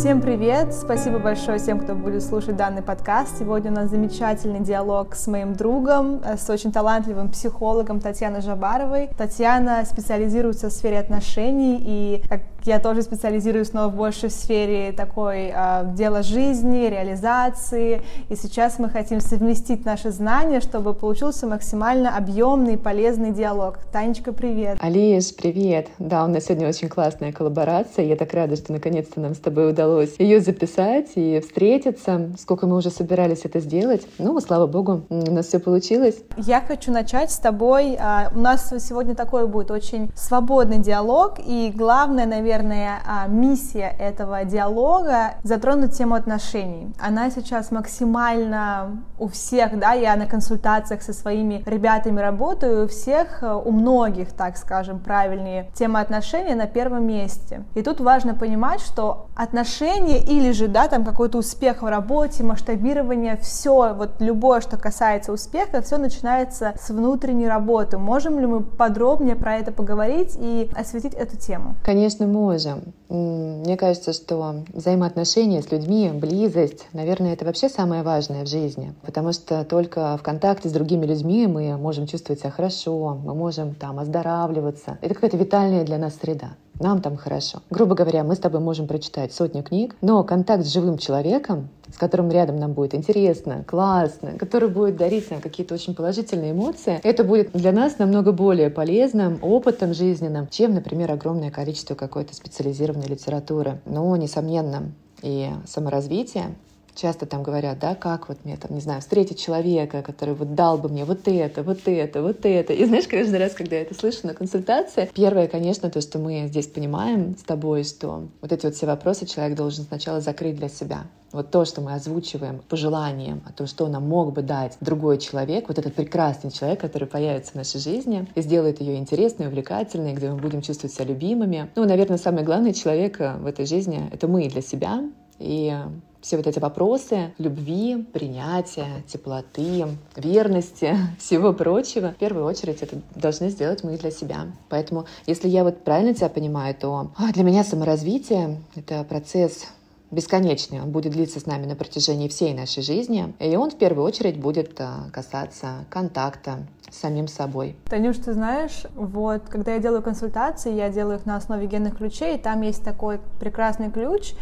Всем привет! Спасибо большое всем, кто будет слушать данный подкаст. Сегодня у нас замечательный диалог с моим другом, э, с очень талантливым психологом Татьяной Жабаровой. Татьяна специализируется в сфере отношений и, как я тоже специализируюсь, но больше в сфере такой э, дела жизни, реализации. И сейчас мы хотим совместить наши знания, чтобы получился максимально объемный и полезный диалог. Танечка, привет! Алиш, привет! Да, у нас сегодня очень классная коллаборация. Я так рада, что наконец-то нам с тобой удалось ее записать и встретиться. Сколько мы уже собирались это сделать. Ну, слава богу, у нас все получилось. Я хочу начать с тобой. А, у нас сегодня такой будет очень свободный диалог. И главное, наверное, наверное, а, миссия этого диалога затронуть тему отношений. Она сейчас максимально у всех, да, я на консультациях со своими ребятами работаю, у всех, э, у многих, так скажем, правильнее, тема отношений на первом месте. И тут важно понимать, что отношения или же, да, там какой-то успех в работе, масштабирование, все, вот любое, что касается успеха, все начинается с внутренней работы. Можем ли мы подробнее про это поговорить и осветить эту тему? Конечно, можем можем. Мне кажется, что взаимоотношения с людьми, близость, наверное, это вообще самое важное в жизни. Потому что только в контакте с другими людьми мы можем чувствовать себя хорошо, мы можем там оздоравливаться. Это какая-то витальная для нас среда нам там хорошо. Грубо говоря, мы с тобой можем прочитать сотню книг, но контакт с живым человеком, с которым рядом нам будет интересно, классно, который будет дарить нам какие-то очень положительные эмоции, это будет для нас намного более полезным опытом жизненным, чем, например, огромное количество какой-то специализированной литературы. Но, несомненно, и саморазвитие часто там говорят, да, как вот мне там, не знаю, встретить человека, который вот дал бы мне вот это, вот это, вот это. И знаешь, каждый раз, когда я это слышу на консультации, первое, конечно, то, что мы здесь понимаем с тобой, что вот эти вот все вопросы человек должен сначала закрыть для себя. Вот то, что мы озвучиваем по желаниям, о том, что нам мог бы дать другой человек, вот этот прекрасный человек, который появится в нашей жизни и сделает ее интересной, увлекательной, где мы будем чувствовать себя любимыми. Ну, наверное, самый главный человек в этой жизни — это мы для себя. И все вот эти вопросы любви, принятия, теплоты, верности, всего прочего, в первую очередь это должны сделать мы для себя. Поэтому, если я вот правильно тебя понимаю, то а, для меня саморазвитие — это процесс бесконечный, он будет длиться с нами на протяжении всей нашей жизни, и он в первую очередь будет а, касаться контакта с самим собой. Танюш, ты знаешь, вот когда я делаю консультации, я делаю их на основе генных ключей, и там есть такой прекрасный ключ,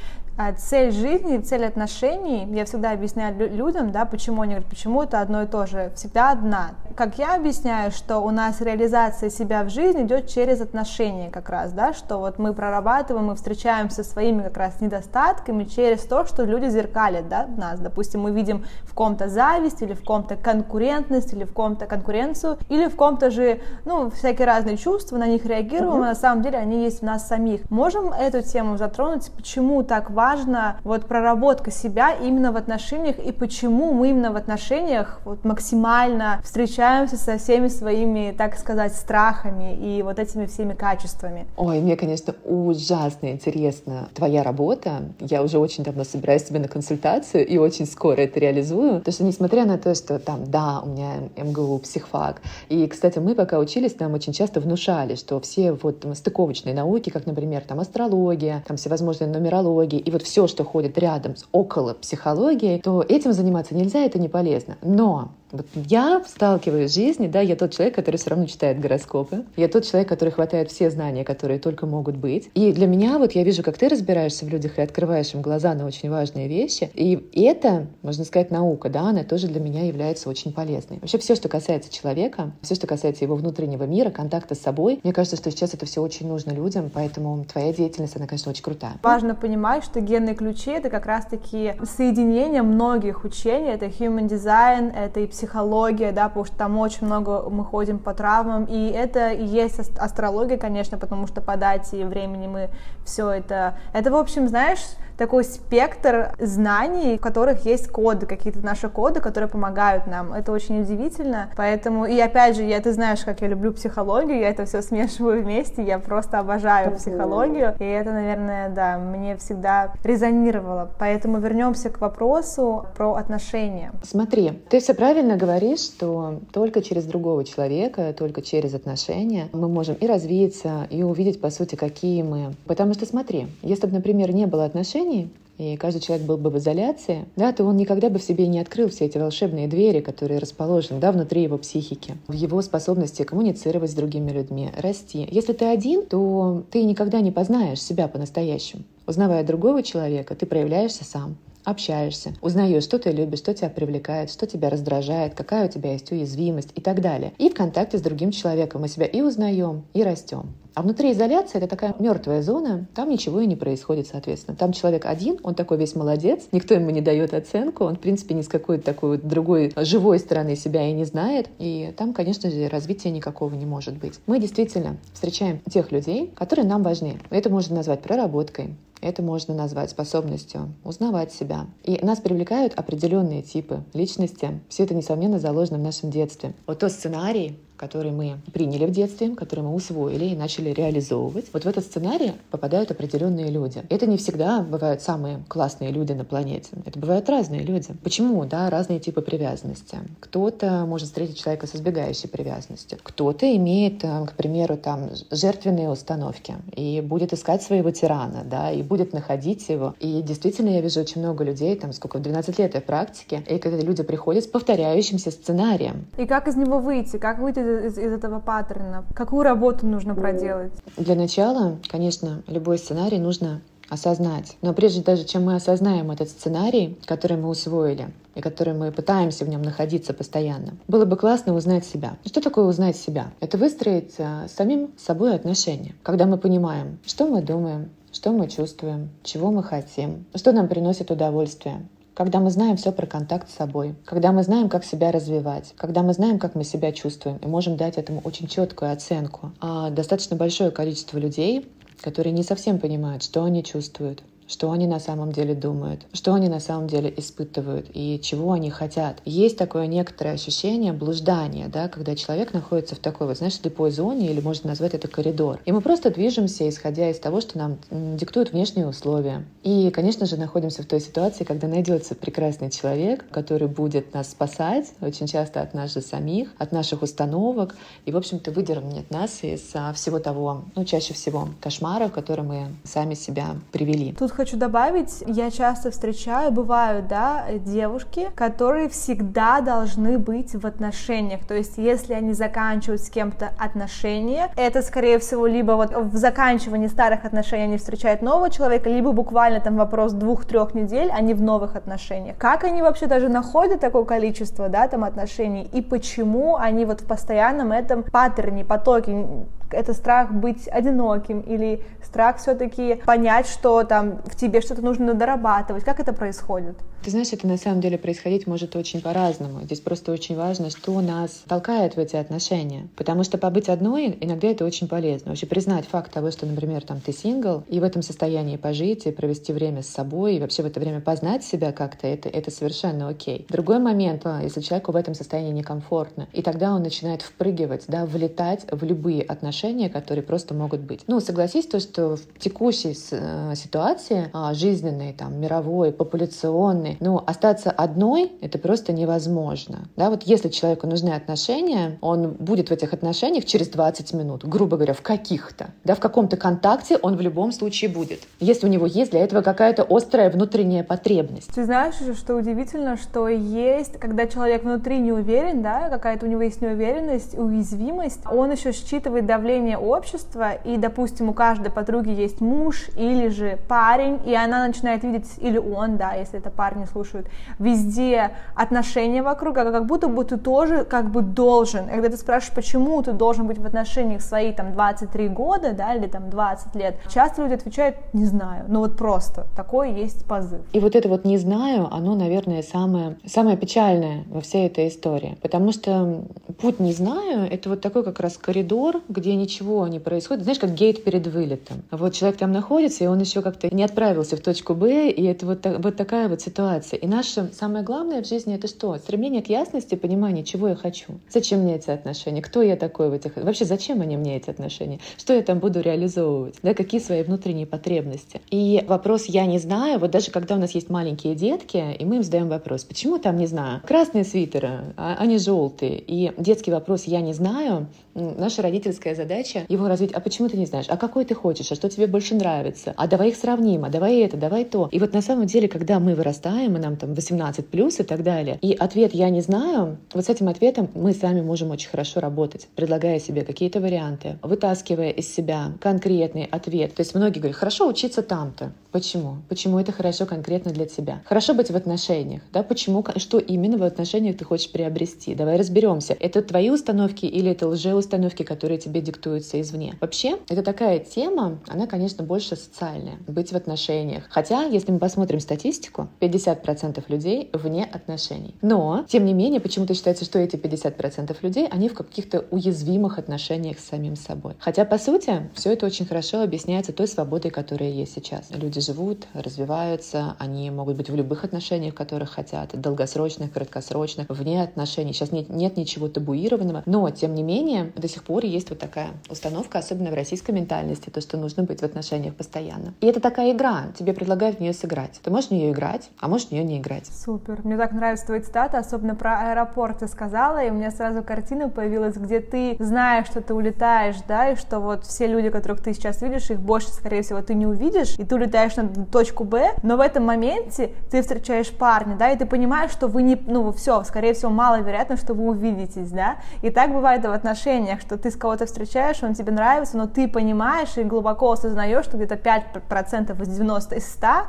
цель жизни, цель отношений, я всегда объясняю людям, да, почему они говорят, почему это одно и то же, всегда одна. Как я объясняю, что у нас реализация себя в жизни идет через отношения как раз, да, что вот мы прорабатываем, мы встречаемся со своими как раз недостатками через то, что люди зеркалят, да, нас. Допустим, мы видим в ком-то зависть или в ком-то конкурентность или в ком-то конкуренцию или в ком-то же, ну, всякие разные чувства, на них реагируем, uh-huh. а на самом деле они есть в нас самих. Можем эту тему затронуть, почему так важно важна вот проработка себя именно в отношениях и почему мы именно в отношениях вот максимально встречаемся со всеми своими, так сказать, страхами и вот этими всеми качествами. Ой, мне, конечно, ужасно интересна твоя работа. Я уже очень давно собираюсь тебе на консультацию и очень скоро это реализую. Потому что несмотря на то, что там, да, у меня МГУ, психфак, и, кстати, мы пока учились, нам очень часто внушали, что все вот там, стыковочные науки, как, например, там астрология, там всевозможные нумерологии, и вот вот все, что ходит рядом около психологией, то этим заниматься нельзя, это не полезно. Но вот я сталкиваюсь в жизни, да, я тот человек, который все равно читает гороскопы. Я тот человек, который хватает все знания, которые только могут быть. И для меня, вот я вижу, как ты разбираешься в людях и открываешь им глаза на очень важные вещи. И это, можно сказать, наука, да, она тоже для меня является очень полезной. Вообще все, что касается человека, все, что касается его внутреннего мира, контакта с собой, мне кажется, что сейчас это все очень нужно людям, поэтому твоя деятельность, она, конечно, очень крутая. Важно понимать, что генные ключи — это как раз-таки соединение многих учений. Это human design, это и психология, да, потому что там очень много мы ходим по травмам, и это и есть астрология, конечно, потому что по дате и времени мы все это... Это, в общем, знаешь, такой спектр знаний, в которых есть коды, какие-то наши коды, которые помогают нам. Это очень удивительно. Поэтому, и опять же, я, ты знаешь, как я люблю психологию, я это все смешиваю вместе, я просто обожаю психологию. И это, наверное, да, мне всегда резонировало. Поэтому вернемся к вопросу про отношения. Смотри, ты все правильно говоришь, что только через другого человека, только через отношения мы можем и развиться, и увидеть, по сути, какие мы. Потому что смотри, если бы, например, не было отношений, отношений, и каждый человек был бы в изоляции, да, то он никогда бы в себе не открыл все эти волшебные двери, которые расположены да, внутри его психики, в его способности коммуницировать с другими людьми, расти. Если ты один, то ты никогда не познаешь себя по-настоящему. Узнавая другого человека, ты проявляешься сам общаешься, узнаешь, что ты любишь, что тебя привлекает, что тебя раздражает, какая у тебя есть уязвимость и так далее. И в контакте с другим человеком мы себя и узнаем, и растем. А внутри изоляции это такая мертвая зона, там ничего и не происходит, соответственно. Там человек один, он такой весь молодец, никто ему не дает оценку, он, в принципе, ни с какой-то такой другой живой стороны себя и не знает, и там, конечно же, развития никакого не может быть. Мы действительно встречаем тех людей, которые нам важны. Это можно назвать проработкой, это можно назвать способностью узнавать себя. И нас привлекают определенные типы личности. Все это, несомненно, заложено в нашем детстве. Вот тот сценарий, который мы приняли в детстве, который мы усвоили и начали реализовывать, вот в этот сценарий попадают определенные люди. Это не всегда бывают самые классные люди на планете. Это бывают разные люди. Почему? Да, разные типы привязанности. Кто-то может встретить человека с избегающей привязанностью. Кто-то имеет, э, к примеру, там жертвенные установки и будет искать своего тирана, да, и будет находить его. И действительно, я вижу очень много людей, там, сколько, 12 лет в практике, и когда люди приходят с повторяющимся сценарием. И как из него выйти? Как выйти из, из этого паттерна? Какую работу нужно проделать? Для начала, конечно, любой сценарий нужно осознать. Но прежде даже, чем мы осознаем этот сценарий, который мы усвоили, и который мы пытаемся в нем находиться постоянно, было бы классно узнать себя. Что такое узнать себя? Это выстроить а, с самим собой отношения. Когда мы понимаем, что мы думаем, что мы чувствуем, чего мы хотим, что нам приносит удовольствие, когда мы знаем все про контакт с собой, когда мы знаем, как себя развивать, когда мы знаем, как мы себя чувствуем и можем дать этому очень четкую оценку. А достаточно большое количество людей, которые не совсем понимают, что они чувствуют, что они на самом деле думают, что они на самом деле испытывают и чего они хотят. Есть такое некоторое ощущение блуждания, да, когда человек находится в такой, вот, знаешь, слепой зоне, или можно назвать это коридор. И мы просто движемся, исходя из того, что нам диктуют внешние условия. И, конечно же, находимся в той ситуации, когда найдется прекрасный человек, который будет нас спасать, очень часто от нас же самих, от наших установок, и, в общем-то, выдернет нас из а, всего того, ну, чаще всего, кошмара, в который мы сами себя привели. Тут хочу добавить, я часто встречаю, бывают, да, девушки, которые всегда должны быть в отношениях. То есть, если они заканчивают с кем-то отношения, это, скорее всего, либо вот в заканчивании старых отношений они встречают нового человека, либо буквально там вопрос двух-трех недель, они в новых отношениях. Как они вообще даже находят такое количество, да, там отношений, и почему они вот в постоянном этом паттерне, потоке, это страх быть одиноким или страх все-таки понять, что там в тебе что-то нужно дорабатывать. Как это происходит? Ты знаешь, это на самом деле происходить может очень по-разному. Здесь просто очень важно, что нас толкает в эти отношения. Потому что побыть одной иногда это очень полезно. Вообще признать факт того, что, например, там ты сингл, и в этом состоянии пожить, и провести время с собой, и вообще в это время познать себя как-то, это, это совершенно окей. Другой момент, а, если человеку в этом состоянии некомфортно, и тогда он начинает впрыгивать, да, влетать в любые отношения, которые просто могут быть. Ну, согласись, то, что в текущей э, ситуации а, жизненной, там, мировой, популяционной, ну, остаться одной — это просто невозможно. Да, вот если человеку нужны отношения, он будет в этих отношениях через 20 минут, грубо говоря, в каких-то. Да, в каком-то контакте он в любом случае будет. Если у него есть для этого какая-то острая внутренняя потребность. Ты знаешь, что удивительно, что есть, когда человек внутри не уверен, да, какая-то у него есть неуверенность, уязвимость, он еще считывает давление общества, и, допустим, у каждой подруги есть муж или же парень, и она начинает видеть, или он, да, если это парень, слушают, везде отношения вокруг, а как будто бы ты тоже как бы должен. И когда ты спрашиваешь, почему ты должен быть в отношениях свои там 23 года, да, или там 20 лет, часто люди отвечают, не знаю, ну вот просто, такой есть позыв. И вот это вот не знаю, оно, наверное, самое, самое печальное во всей этой истории, потому что путь не знаю, это вот такой как раз коридор, где ничего не происходит, знаешь, как гейт перед вылетом. Вот человек там находится, и он еще как-то не отправился в точку Б, и это вот, вот такая вот ситуация ситуации. И наше самое главное в жизни это что? Стремление к ясности, понимание, чего я хочу. Зачем мне эти отношения? Кто я такой в этих... Вообще, зачем они мне эти отношения? Что я там буду реализовывать? Да, какие свои внутренние потребности? И вопрос «я не знаю», вот даже когда у нас есть маленькие детки, и мы им задаем вопрос, почему там, не знаю, красные свитеры, а они желтые? И детский вопрос «я не знаю» наша родительская задача его развить. А почему ты не знаешь? А какой ты хочешь? А что тебе больше нравится? А давай их сравним, а давай это, давай то. И вот на самом деле, когда мы вырастаем, и нам там 18 плюс и так далее, и ответ «я не знаю», вот с этим ответом мы сами можем очень хорошо работать, предлагая себе какие-то варианты, вытаскивая из себя конкретный ответ. То есть многие говорят, хорошо учиться там-то. Почему? Почему это хорошо конкретно для тебя? Хорошо быть в отношениях, да? Почему? Что именно в отношениях ты хочешь приобрести? Давай разберемся. Это твои установки или это лжеустановки, которые тебе диктуются извне? Вообще, это такая тема, она, конечно, больше социальная. Быть в отношениях. Хотя, если мы посмотрим статистику, 50% людей вне отношений. Но, тем не менее, почему-то считается, что эти 50% людей, они в каких-то уязвимых отношениях с самим собой. Хотя, по сути, все это очень хорошо объясняется той свободой, которая есть сейчас. Люди живут, развиваются, они могут быть в любых отношениях, которых хотят, долгосрочных, краткосрочных, вне отношений. Сейчас нет, нет ничего табуированного, но, тем не менее, до сих пор есть вот такая установка, особенно в российской ментальности, то, что нужно быть в отношениях постоянно. И это такая игра, тебе предлагают в нее сыграть. Ты можешь в нее играть, а можешь в нее не играть. Супер. Мне так нравится твоя цитата, особенно про аэропорт ты сказала, и у меня сразу картина появилась, где ты знаешь, что ты улетаешь, да, и что вот все люди, которых ты сейчас видишь, их больше, скорее всего, ты не увидишь, и ты улетаешь на точку Б, но в этом моменте ты встречаешь парня, да, и ты понимаешь, что вы не, ну, все, скорее всего, маловероятно, что вы увидитесь, да, и так бывает в отношениях, что ты с кого-то встречаешь, он тебе нравится, но ты понимаешь и глубоко осознаешь, что где-то 5% из 90 из 100, а,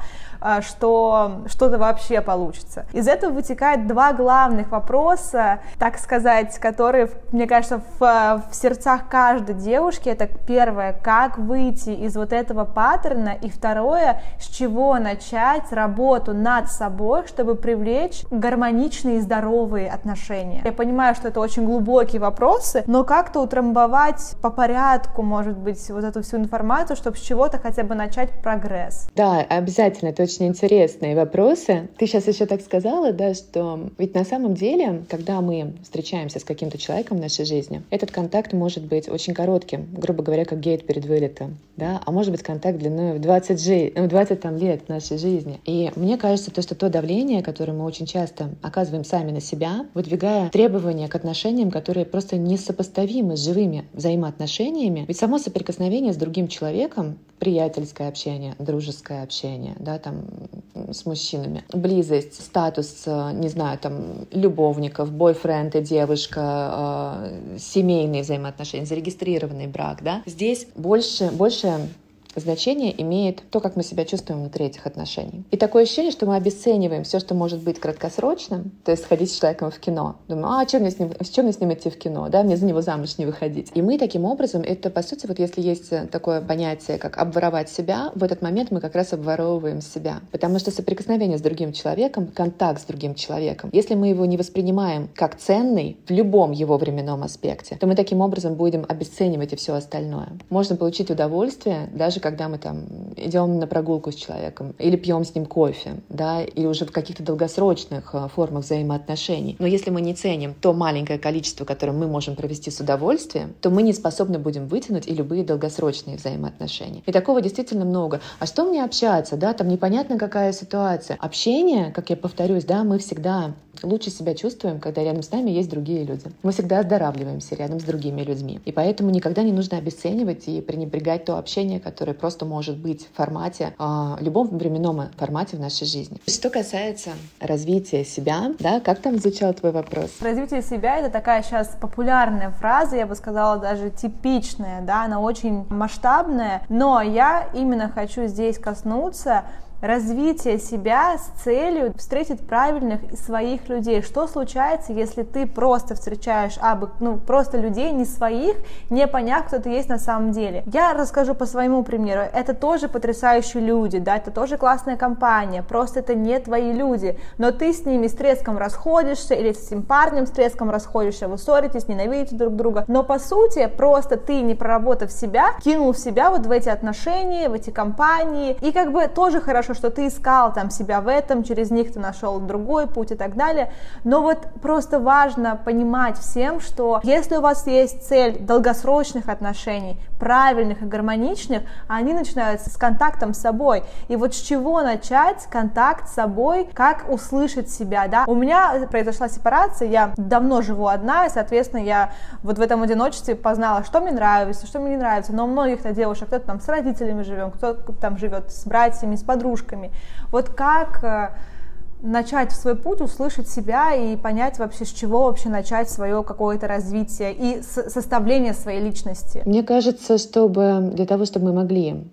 что что-то вообще получится. Из этого вытекает два главных вопроса, так сказать, которые, мне кажется, в, в сердцах каждой девушки. Это первое, как выйти из вот этого паттерна, и второе, с чего начать работу над собой, чтобы привлечь гармоничные и здоровые отношения. Я понимаю, что это очень глубокие вопросы, но как-то утрамбовать по порядку, может быть, вот эту всю информацию, чтобы с чего-то хотя бы начать прогресс. Да, обязательно, это очень интересные вопросы. Ты сейчас еще так сказала, да, что ведь на самом деле, когда мы встречаемся с каким-то человеком в нашей жизни, этот контакт может быть очень коротким, грубо говоря, как гейт перед вылетом, да, а может быть контакт длиной в 20, жи- в 20 там, лет нашей жизни. И мне кажется, то, что то давление, которое мы очень часто оказываем сами на себя, выдвигая требования к отношениям, которые просто несопоставимы с живыми взаимоотношениями, ведь само соприкосновение с другим человеком, приятельское общение, дружеское общение, да, там с мужчинами. Близость, статус, э, не знаю, там, любовников, бойфренд и девушка, э, семейные взаимоотношения, зарегистрированный брак, да. Здесь больше, больше значение имеет то, как мы себя чувствуем внутри этих отношений. И такое ощущение, что мы обесцениваем все, что может быть краткосрочным, то есть сходить с человеком в кино. Думаю, а чем мне с ним, с чем мне с ним идти в кино, да, мне за него замуж не выходить. И мы таким образом, это по сути, вот если есть такое понятие, как обворовать себя, в этот момент мы как раз обворовываем себя. Потому что соприкосновение с другим человеком, контакт с другим человеком, если мы его не воспринимаем как ценный в любом его временном аспекте, то мы таким образом будем обесценивать и все остальное. Можно получить удовольствие даже когда мы там идем на прогулку с человеком или пьем с ним кофе, да, или уже в каких-то долгосрочных э, формах взаимоотношений. Но если мы не ценим то маленькое количество, которое мы можем провести с удовольствием, то мы не способны будем вытянуть и любые долгосрочные взаимоотношения. И такого действительно много. А что мне общаться, да, там непонятно какая ситуация. Общение, как я повторюсь, да, мы всегда лучше себя чувствуем, когда рядом с нами есть другие люди. Мы всегда оздоравливаемся рядом с другими людьми. И поэтому никогда не нужно обесценивать и пренебрегать то общение, которое просто может быть в формате, э, любом временном формате в нашей жизни. Что касается развития себя, да, как там звучал твой вопрос? Развитие себя — это такая сейчас популярная фраза, я бы сказала, даже типичная, да, она очень масштабная, но я именно хочу здесь коснуться развитие себя с целью встретить правильных и своих людей. Что случается, если ты просто встречаешь абы, ну, просто людей не своих, не поняв, кто ты есть на самом деле? Я расскажу по своему примеру. Это тоже потрясающие люди, да, это тоже классная компания, просто это не твои люди, но ты с ними с треском расходишься или с этим парнем с треском расходишься, вы ссоритесь, ненавидите друг друга, но по сути просто ты, не проработав себя, кинул себя вот в эти отношения, в эти компании, и как бы тоже хорошо хорошо, что ты искал там себя в этом, через них ты нашел другой путь и так далее, но вот просто важно понимать всем, что если у вас есть цель долгосрочных отношений, правильных и гармоничных, они начинаются с контактом с собой. И вот с чего начать контакт с собой, как услышать себя, да? У меня произошла сепарация, я давно живу одна, и, соответственно, я вот в этом одиночестве познала, что мне нравится, что мне не нравится, но у многих-то девушек, кто-то там с родителями живет, кто-то там живет с братьями, с подружками. Вот как э, начать в свой путь, услышать себя и понять вообще, с чего вообще начать свое какое-то развитие и составление своей личности. Мне кажется, чтобы для того, чтобы мы могли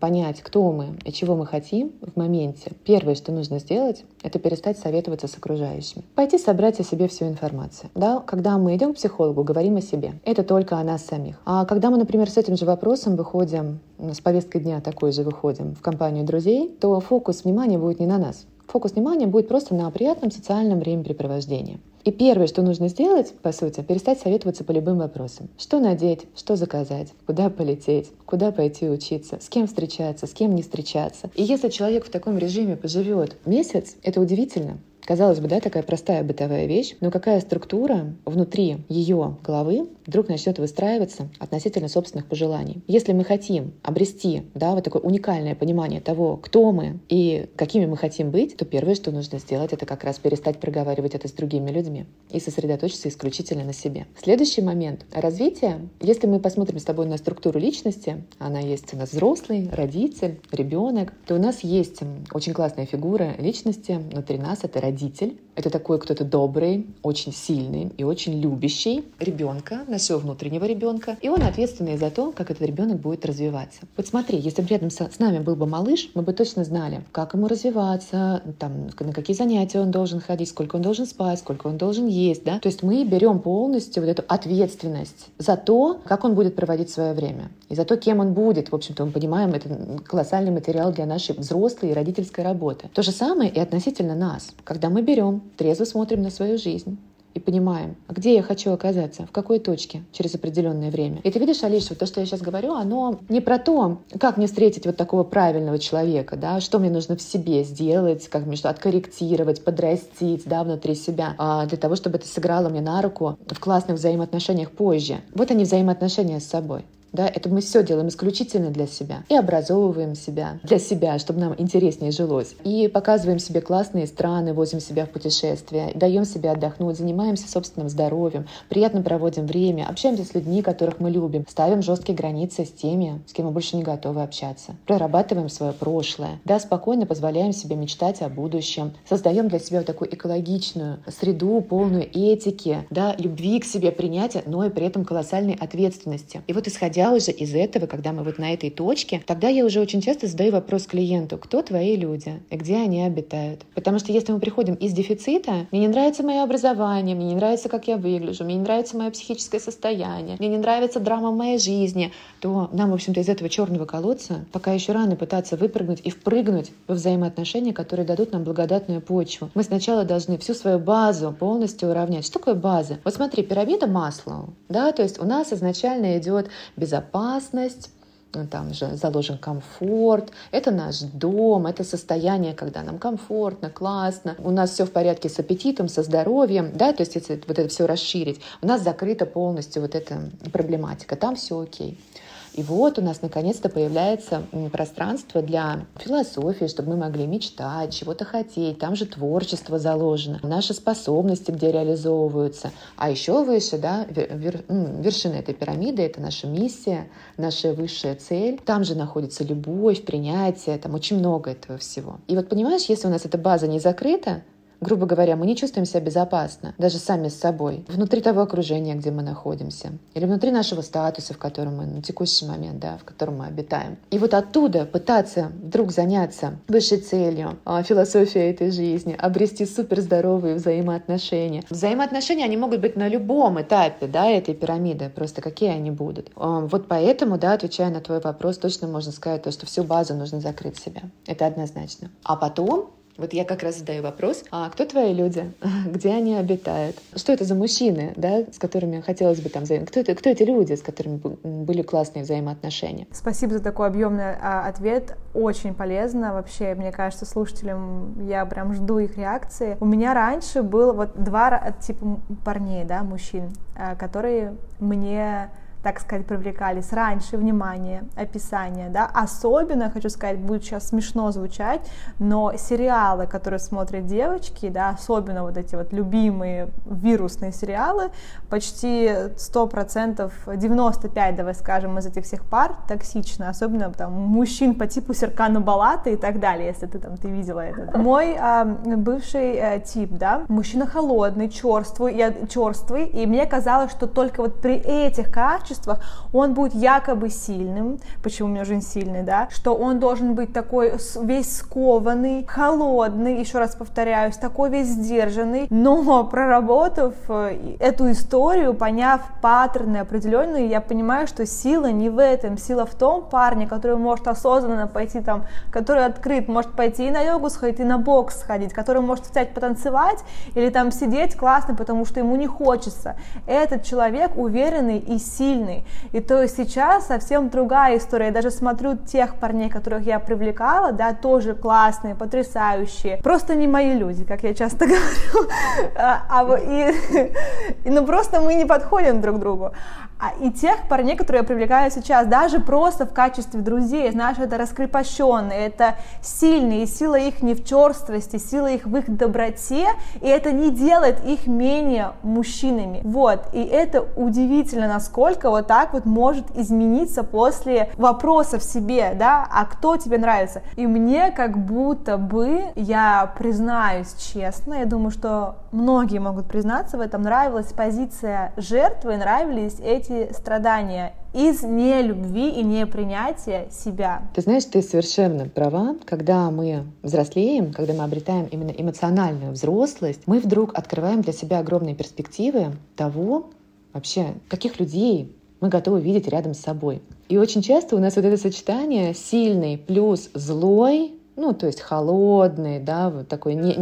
понять, кто мы и чего мы хотим в моменте, первое, что нужно сделать, это перестать советоваться с окружающими. Пойти собрать о себе всю информацию. Да? Когда мы идем к психологу, говорим о себе. Это только о нас самих. А когда мы, например, с этим же вопросом выходим, с повесткой дня такой же выходим в компанию друзей, то фокус внимания будет не на нас, Фокус внимания будет просто на приятном социальном времяпрепровождении. И первое, что нужно сделать, по сути, перестать советоваться по любым вопросам. Что надеть, что заказать, куда полететь, куда пойти учиться, с кем встречаться, с кем не встречаться. И если человек в таком режиме поживет месяц, это удивительно. Казалось бы, да, такая простая бытовая вещь, но какая структура внутри ее головы вдруг начнет выстраиваться относительно собственных пожеланий. Если мы хотим обрести да, вот такое уникальное понимание того, кто мы и какими мы хотим быть, то первое, что нужно сделать, это как раз перестать проговаривать это с другими людьми и сосредоточиться исключительно на себе. Следующий момент — развитие. Если мы посмотрим с тобой на структуру личности, она есть у нас взрослый, родитель, ребенок, то у нас есть очень классная фигура личности внутри нас — это родитель. Это такой кто-то добрый, очень сильный и очень любящий ребенка, нашего внутреннего ребенка. И он ответственный за то, как этот ребенок будет развиваться. Вот смотри, если бы рядом с нами был бы малыш, мы бы точно знали, как ему развиваться, там, на какие занятия он должен ходить, сколько он должен спать, сколько он должен есть. Да? То есть мы берем полностью вот эту ответственность за то, как он будет проводить свое время. И за то, кем он будет. В общем-то, мы понимаем, это колоссальный материал для нашей взрослой и родительской работы. То же самое и относительно нас. Когда мы берем трезво смотрим на свою жизнь и понимаем, а где я хочу оказаться, в какой точке через определенное время. И ты видишь, Алиш, вот то, что я сейчас говорю, оно не про то, как мне встретить вот такого правильного человека, да, что мне нужно в себе сделать, как мне что откорректировать, подрастить, да, внутри себя, а для того, чтобы это сыграло мне на руку в классных взаимоотношениях позже. Вот они взаимоотношения с собой. Да, это мы все делаем исключительно для себя. И образовываем себя для себя, чтобы нам интереснее жилось. И показываем себе классные страны, возим себя в путешествия, даем себе отдохнуть, занимаемся собственным здоровьем, приятно проводим время, общаемся с людьми, которых мы любим, ставим жесткие границы с теми, с кем мы больше не готовы общаться, прорабатываем свое прошлое, да, спокойно позволяем себе мечтать о будущем, создаем для себя вот такую экологичную среду, полную этики, да, любви к себе, принятия, но и при этом колоссальной ответственности. И вот исходя исходя уже из этого, когда мы вот на этой точке, тогда я уже очень часто задаю вопрос клиенту, кто твои люди и где они обитают. Потому что если мы приходим из дефицита, мне не нравится мое образование, мне не нравится, как я выгляжу, мне не нравится мое психическое состояние, мне не нравится драма в моей жизни, то нам, в общем-то, из этого черного колодца пока еще рано пытаться выпрыгнуть и впрыгнуть во взаимоотношения, которые дадут нам благодатную почву. Мы сначала должны всю свою базу полностью уравнять. Что такое база? Вот смотри, пирамида масла, да, то есть у нас изначально идет без безопасность, ну, там же заложен комфорт, это наш дом, это состояние, когда нам комфортно, классно, у нас все в порядке с аппетитом, со здоровьем, да, то есть если вот это все расширить, у нас закрыта полностью вот эта проблематика, там все окей. И вот у нас наконец-то появляется пространство для философии, чтобы мы могли мечтать, чего-то хотеть. Там же творчество заложено, наши способности, где реализовываются. А еще выше, да, вер, вершина этой пирамиды — это наша миссия, наша высшая цель. Там же находится любовь, принятие, там очень много этого всего. И вот понимаешь, если у нас эта база не закрыта, грубо говоря, мы не чувствуем себя безопасно, даже сами с собой, внутри того окружения, где мы находимся, или внутри нашего статуса, в котором мы на текущий момент, да, в котором мы обитаем. И вот оттуда пытаться вдруг заняться высшей целью, а, философией этой жизни, обрести суперздоровые взаимоотношения. Взаимоотношения, они могут быть на любом этапе, да, этой пирамиды, просто какие они будут. А, вот поэтому, да, отвечая на твой вопрос, точно можно сказать то, что всю базу нужно закрыть себя. Это однозначно. А потом Вот я как раз задаю вопрос, а кто твои люди? Где они обитают? Что это за мужчины, да, с которыми хотелось бы там взаим... Кто, это, кто эти люди, с которыми были классные взаимоотношения? Спасибо за такой объемный а, ответ. Очень полезно. Вообще, мне кажется, слушателям я прям жду их реакции. У меня раньше было вот два типа парней, да, мужчин, а, которые мне так сказать, привлекались раньше, внимание, описание, да, особенно, хочу сказать, будет сейчас смешно звучать, но сериалы, которые смотрят девочки, да, особенно вот эти вот любимые вирусные сериалы, почти 100%, 95, давай скажем, из этих всех пар токсичны, особенно там мужчин по типу Серкана Балата и так далее, если ты там, ты видела это. Мой а, бывший а, тип, да, мужчина холодный, черствый, я черствый, и мне казалось, что только вот при этих качествах качествах, он будет якобы сильным, почему у меня жизнь сильный, да, что он должен быть такой весь скованный, холодный, еще раз повторяюсь, такой весь сдержанный, но проработав э, эту историю, поняв паттерны определенные, я понимаю, что сила не в этом, сила в том парне, который может осознанно пойти там, который открыт, может пойти и на йогу сходить, и на бокс сходить, который может взять потанцевать или там сидеть классно, потому что ему не хочется. Этот человек уверенный и сильный, сильный. И то есть сейчас совсем другая история. Я даже смотрю тех парней, которых я привлекала, да, тоже классные, потрясающие. Просто не мои люди, как я часто говорю. А, а, и, ну просто мы не подходим друг другу. А и тех парней, которые я привлекаю сейчас, даже просто в качестве друзей, знаешь, это раскрепощенные, это сильные, и сила их не в черствости, сила их в их доброте, и это не делает их менее мужчинами. Вот, и это удивительно, насколько вот так вот может измениться после вопроса в себе, да, а кто тебе нравится. И мне как будто бы, я признаюсь честно, я думаю, что многие могут признаться в этом, нравилась позиция жертвы, нравились эти эти страдания из нелюбви и непринятия себя. Ты знаешь, ты совершенно права. Когда мы взрослеем, когда мы обретаем именно эмоциональную взрослость, мы вдруг открываем для себя огромные перспективы того, вообще, каких людей мы готовы видеть рядом с собой. И очень часто у нас вот это сочетание сильный плюс злой ну, то есть холодный, да, вот такой не,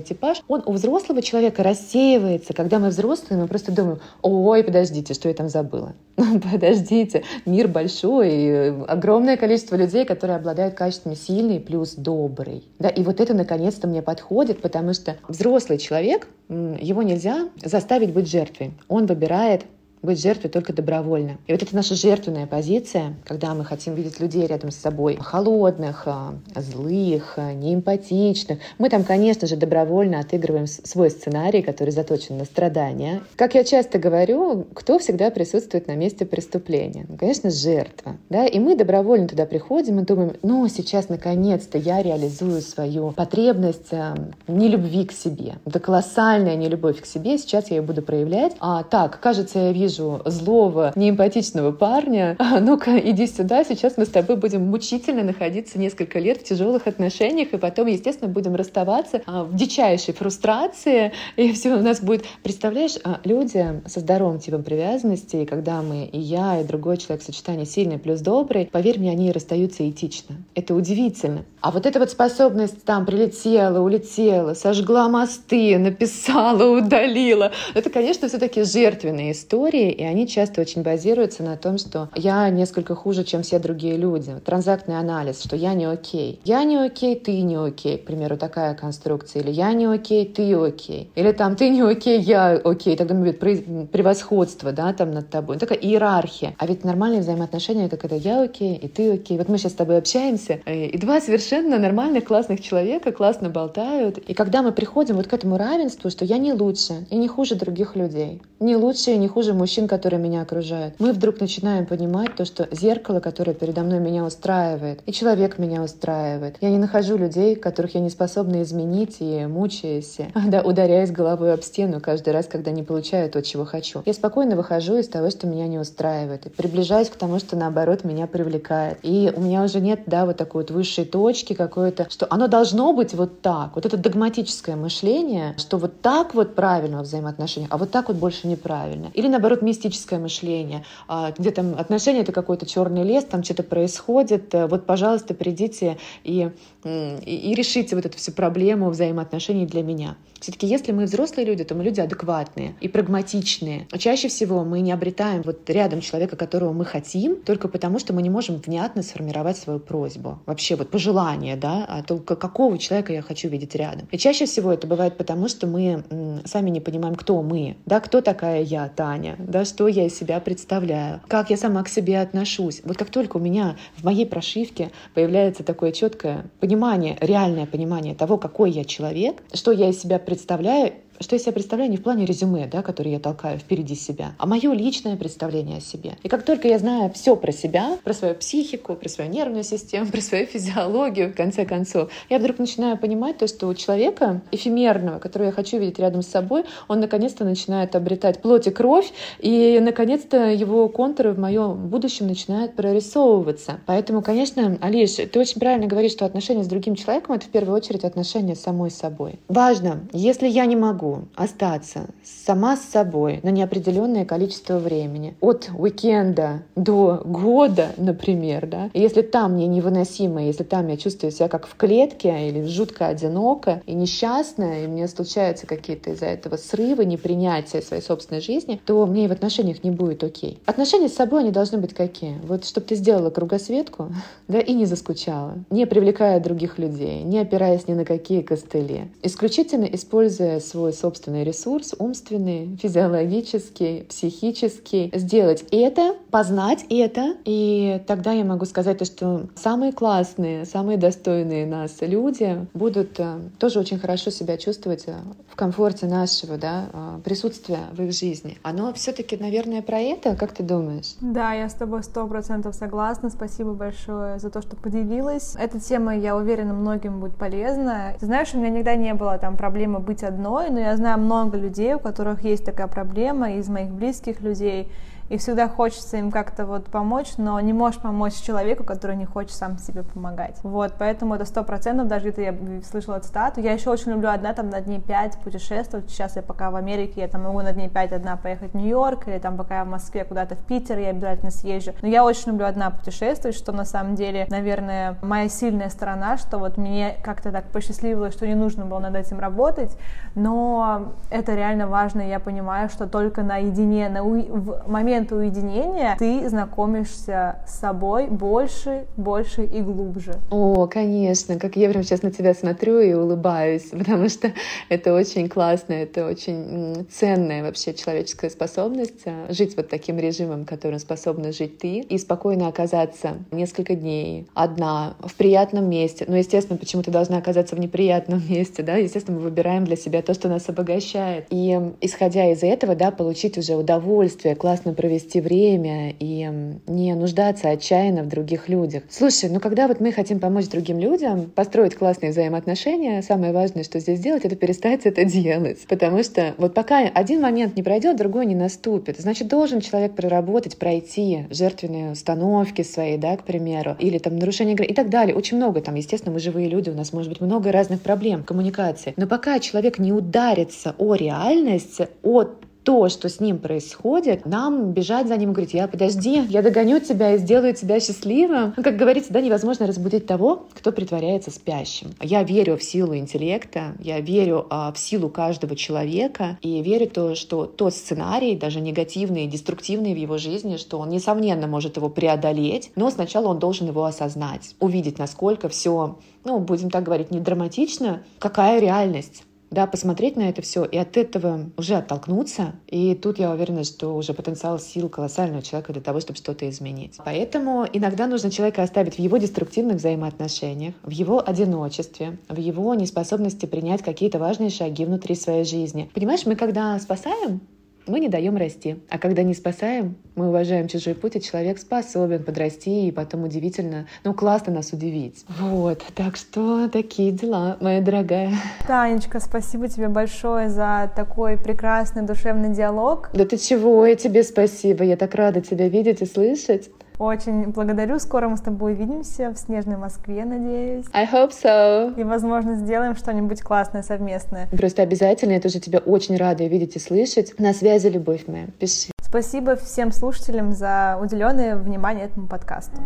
типаж, он у взрослого человека рассеивается. Когда мы взрослые, мы просто думаем, ой, подождите, что я там забыла? подождите, мир большой, огромное количество людей, которые обладают качествами сильный плюс добрый. Да, и вот это наконец-то мне подходит, потому что взрослый человек, его нельзя заставить быть жертвой. Он выбирает быть жертвой только добровольно. И вот это наша жертвенная позиция, когда мы хотим видеть людей рядом с собой, холодных, а, злых, а, неэмпатичных. Мы там, конечно же, добровольно отыгрываем свой сценарий, который заточен на страдания. Как я часто говорю, кто всегда присутствует на месте преступления? Ну, конечно, жертва. Да? И мы добровольно туда приходим и думаем, ну, сейчас наконец-то я реализую свою потребность а, нелюбви к себе. Это колоссальная нелюбовь к себе, сейчас я ее буду проявлять. А так, кажется, я вижу вижу злого, неэмпатичного парня, а, ну-ка, иди сюда, сейчас мы с тобой будем мучительно находиться несколько лет в тяжелых отношениях, и потом, естественно, будем расставаться а, в дичайшей фрустрации, и все у нас будет... Представляешь, а, люди со здоровым типом привязанности, когда мы, и я, и другой человек в сочетании сильный плюс добрый, поверь мне, они расстаются этично. Это удивительно. А вот эта вот способность там прилетела, улетела, сожгла мосты, написала, удалила, это, конечно, все-таки жертвенные истории, и они часто очень базируются на том, что я несколько хуже, чем все другие люди. Транзактный анализ, что я не окей. Я не окей, ты не окей. К примеру, такая конструкция. Или я не окей, ты окей. Или там ты не окей, я окей. Тогда будет превосходство, да, там над тобой. Такая иерархия. А ведь нормальные взаимоотношения, как это я окей, и ты окей. Вот мы сейчас с тобой общаемся, э, и два совершенно нормальных, классных человека классно болтают. И когда мы приходим вот к этому равенству, что я не лучше и не хуже других людей, не лучше и не хуже мужчин, мужчин, которые меня окружают, мы вдруг начинаем понимать то, что зеркало, которое передо мной меня устраивает, и человек меня устраивает. Я не нахожу людей, которых я не способна изменить и мучаясь, да, ударяясь головой об стену каждый раз, когда не получаю то, чего хочу. Я спокойно выхожу из того, что меня не устраивает, и приближаюсь к тому, что наоборот меня привлекает. И у меня уже нет, да, вот такой вот высшей точки какой-то, что оно должно быть вот так. Вот это догматическое мышление, что вот так вот правильно во взаимоотношениях, а вот так вот больше неправильно. Или наоборот, наоборот, мистическое мышление, а, где там отношения — это какой-то черный лес, там что-то происходит, э, вот, пожалуйста, придите и, и, и решите вот эту всю проблему взаимоотношений для меня. Все-таки если мы взрослые люди, то мы люди адекватные и прагматичные. Чаще всего мы не обретаем вот рядом человека, которого мы хотим, только потому, что мы не можем внятно сформировать свою просьбу. Вообще вот пожелание, да, а только какого человека я хочу видеть рядом. И чаще всего это бывает потому, что мы сами не понимаем, кто мы, да, кто такая я, Таня, да, что я из себя представляю, как я сама к себе отношусь. Вот как только у меня в моей прошивке появляется такое четкое понимание, реальное понимание того, какой я человек, что я из себя представляю, что я себе представляю не в плане резюме, да, который я толкаю впереди себя, а мое личное представление о себе. И как только я знаю все про себя, про свою психику, про свою нервную систему, про свою физиологию, в конце концов, я вдруг начинаю понимать то, что у человека эфемерного, которого я хочу видеть рядом с собой, он наконец-то начинает обретать плоть и кровь, и наконец-то его контуры в моем будущем начинают прорисовываться. Поэтому, конечно, Алиш, ты очень правильно говоришь, что отношения с другим человеком — это в первую очередь отношения с самой собой. Важно, если я не могу могу остаться сама с собой на неопределенное количество времени. От уикенда до года, например, да, и если там мне невыносимо, если там я чувствую себя как в клетке или жутко одиноко и несчастная, и мне случаются какие-то из-за этого срывы, непринятия своей собственной жизни, то мне и в отношениях не будет окей. Отношения с собой, они должны быть какие? Вот чтобы ты сделала кругосветку, да, и не заскучала, не привлекая других людей, не опираясь ни на какие костыли. Исключительно используя свой собственный ресурс, умственный, физиологический, психический, сделать это, познать это, и тогда я могу сказать то, что самые классные, самые достойные нас люди будут э, тоже очень хорошо себя чувствовать э, в комфорте нашего да, э, присутствия в их жизни. Оно все-таки, наверное, про это, как ты думаешь? Да, я с тобой сто процентов согласна. Спасибо большое за то, что поделилась. Эта тема, я уверена, многим будет полезна. Ты знаешь, у меня никогда не было там проблемы быть одной, но я знаю много людей, у которых есть такая проблема, из моих близких людей, и всегда хочется им как-то вот помочь, но не можешь помочь человеку, который не хочет сам себе помогать. Вот, поэтому это сто процентов, даже где-то я слышала цитату. Я еще очень люблю одна там на дней пять путешествовать. Сейчас я пока в Америке, я там могу на дней пять одна поехать в Нью-Йорк, или там пока я в Москве куда-то в Питер, я обязательно съезжу. Но я очень люблю одна путешествовать, что на самом деле, наверное, моя сильная сторона, что вот мне как-то так посчастливилось, что не нужно было над этим работать, но это реально важно, я понимаю, что только наедине, на у... в момент момент уединения ты знакомишься с собой больше, больше и глубже. О, конечно, как я прям сейчас на тебя смотрю и улыбаюсь, потому что это очень классно, это очень ценная вообще человеческая способность а, жить вот таким режимом, которым способна жить ты, и спокойно оказаться несколько дней одна в приятном месте. Ну, естественно, почему ты должна оказаться в неприятном месте, да? Естественно, мы выбираем для себя то, что нас обогащает. И исходя из этого, да, получить уже удовольствие, классно провести провести время и не нуждаться отчаянно в других людях. Слушай, ну когда вот мы хотим помочь другим людям, построить классные взаимоотношения, самое важное, что здесь делать, это перестать это делать. Потому что вот пока один момент не пройдет, другой не наступит. Значит, должен человек проработать, пройти жертвенные установки свои, да, к примеру, или там нарушение и так далее. Очень много там, естественно, мы живые люди, у нас может быть много разных проблем коммуникации. Но пока человек не ударится о реальность, от то, что с ним происходит, нам бежать за ним и говорить, я подожди, я догоню тебя и сделаю тебя счастливым. Как говорится, да, невозможно разбудить того, кто притворяется спящим. Я верю в силу интеллекта, я верю а, в силу каждого человека и верю то, что тот сценарий, даже негативный, деструктивный в его жизни, что он, несомненно, может его преодолеть, но сначала он должен его осознать, увидеть, насколько все, ну, будем так говорить, не драматично, какая реальность да, посмотреть на это все и от этого уже оттолкнуться. И тут я уверена, что уже потенциал сил колоссального человека для того, чтобы что-то изменить. Поэтому иногда нужно человека оставить в его деструктивных взаимоотношениях, в его одиночестве, в его неспособности принять какие-то важные шаги внутри своей жизни. Понимаешь, мы когда спасаем, мы не даем расти. А когда не спасаем, мы уважаем чужой путь, и человек способен подрасти и потом удивительно, ну, классно нас удивить. Вот, так что такие дела, моя дорогая. Танечка, спасибо тебе большое за такой прекрасный душевный диалог. Да ты чего, я тебе спасибо, я так рада тебя видеть и слышать. Очень благодарю. Скоро мы с тобой увидимся в снежной Москве, надеюсь. I hope so. И, возможно, сделаем что-нибудь классное совместное. Просто обязательно. Я тоже тебя очень рада видеть и слышать. На связи, любовь моя. Пиши. Спасибо всем слушателям за уделенное внимание этому подкасту.